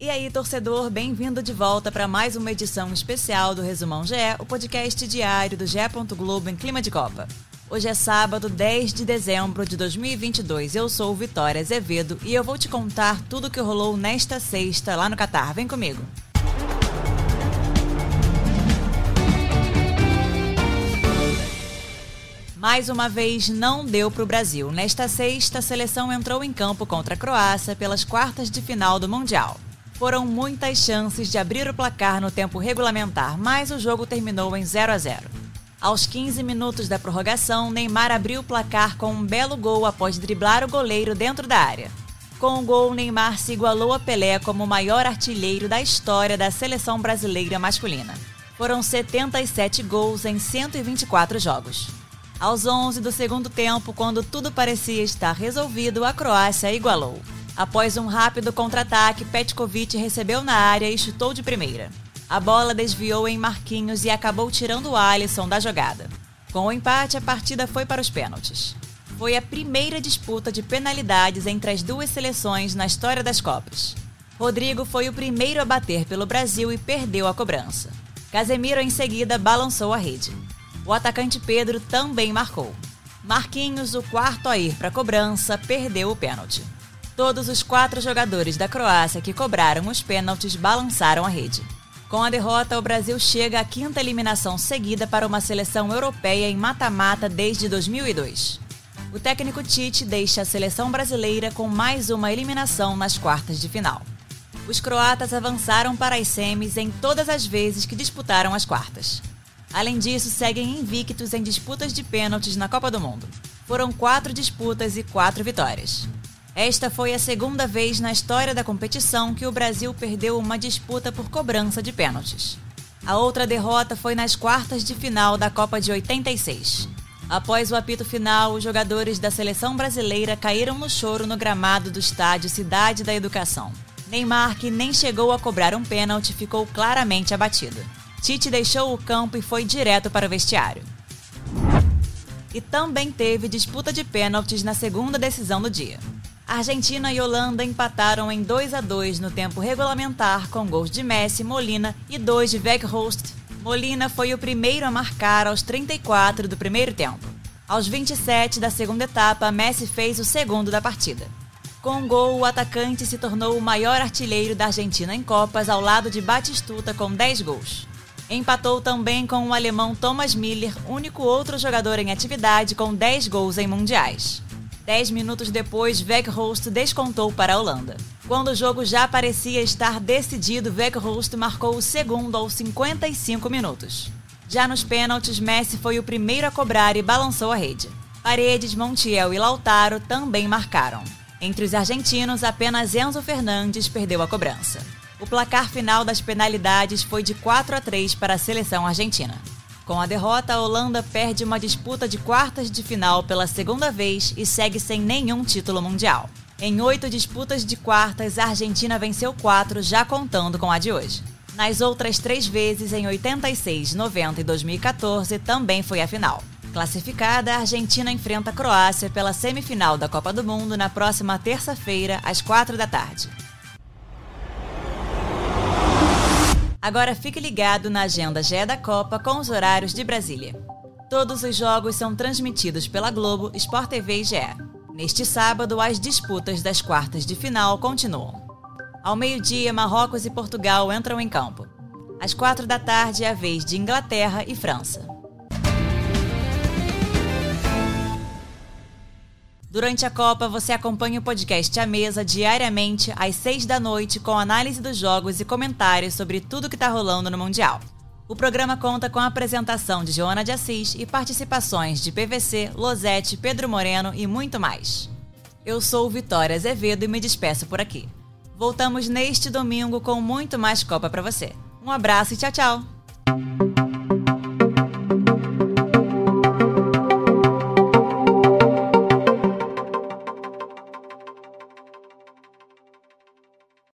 E aí, torcedor, bem-vindo de volta para mais uma edição especial do Resumão GE, o podcast diário do GE. Globo em clima de Copa. Hoje é sábado, 10 de dezembro de 2022. Eu sou Vitória Azevedo e eu vou te contar tudo o que rolou nesta sexta lá no Catar. Vem comigo. Mais uma vez, não deu para o Brasil. Nesta sexta, a seleção entrou em campo contra a Croácia pelas quartas de final do Mundial. Foram muitas chances de abrir o placar no tempo regulamentar, mas o jogo terminou em 0 a 0. Aos 15 minutos da prorrogação, Neymar abriu o placar com um belo gol após driblar o goleiro dentro da área. Com o gol, Neymar se igualou a Pelé como o maior artilheiro da história da seleção brasileira masculina. Foram 77 gols em 124 jogos. Aos 11 do segundo tempo, quando tudo parecia estar resolvido, a Croácia igualou. Após um rápido contra-ataque, Petkovic recebeu na área e chutou de primeira. A bola desviou em Marquinhos e acabou tirando o Alisson da jogada. Com o empate, a partida foi para os pênaltis. Foi a primeira disputa de penalidades entre as duas seleções na história das Copas. Rodrigo foi o primeiro a bater pelo Brasil e perdeu a cobrança. Casemiro em seguida balançou a rede. O atacante Pedro também marcou. Marquinhos, o quarto a ir para a cobrança, perdeu o pênalti. Todos os quatro jogadores da Croácia que cobraram os pênaltis balançaram a rede. Com a derrota, o Brasil chega à quinta eliminação seguida para uma seleção europeia em mata-mata desde 2002. O técnico Tite deixa a seleção brasileira com mais uma eliminação nas quartas de final. Os croatas avançaram para as semis em todas as vezes que disputaram as quartas. Além disso, seguem invictos em disputas de pênaltis na Copa do Mundo. Foram quatro disputas e quatro vitórias. Esta foi a segunda vez na história da competição que o Brasil perdeu uma disputa por cobrança de pênaltis. A outra derrota foi nas quartas de final da Copa de 86. Após o apito final, os jogadores da seleção brasileira caíram no choro no gramado do estádio Cidade da Educação. Neymar, que nem chegou a cobrar um pênalti, ficou claramente abatido. Tite deixou o campo e foi direto para o vestiário. E também teve disputa de pênaltis na segunda decisão do dia. Argentina e Holanda empataram em 2 a 2 no tempo regulamentar com gols de Messi, Molina e dois de Weghorst. Molina foi o primeiro a marcar aos 34 do primeiro tempo. Aos 27 da segunda etapa, Messi fez o segundo da partida. Com o gol, o atacante se tornou o maior artilheiro da Argentina em Copas ao lado de Batistuta com 10 gols. Empatou também com o alemão Thomas Miller, único outro jogador em atividade com 10 gols em mundiais. Dez minutos depois, Weghorst descontou para a Holanda. Quando o jogo já parecia estar decidido, Weghorst marcou o segundo aos 55 minutos. Já nos pênaltis, Messi foi o primeiro a cobrar e balançou a rede. Paredes, Montiel e Lautaro também marcaram. Entre os argentinos, apenas Enzo Fernandes perdeu a cobrança. O placar final das penalidades foi de 4 a 3 para a seleção argentina. Com a derrota, a Holanda perde uma disputa de quartas de final pela segunda vez e segue sem nenhum título mundial. Em oito disputas de quartas, a Argentina venceu quatro, já contando com a de hoje. Nas outras três vezes, em 86, 90 e 2014, também foi a final. Classificada, a Argentina enfrenta a Croácia pela semifinal da Copa do Mundo na próxima terça-feira, às quatro da tarde. Agora fique ligado na agenda GE da Copa com os horários de Brasília. Todos os jogos são transmitidos pela Globo, Sport TV e GE. Neste sábado, as disputas das quartas de final continuam. Ao meio-dia, Marrocos e Portugal entram em campo. Às quatro da tarde é a vez de Inglaterra e França. Durante a Copa, você acompanha o podcast A Mesa diariamente às seis da noite com análise dos jogos e comentários sobre tudo que está rolando no Mundial. O programa conta com a apresentação de Joana de Assis e participações de PVC, Losete, Pedro Moreno e muito mais. Eu sou Vitória Azevedo e me despeço por aqui. Voltamos neste domingo com muito mais Copa para você. Um abraço e tchau, tchau!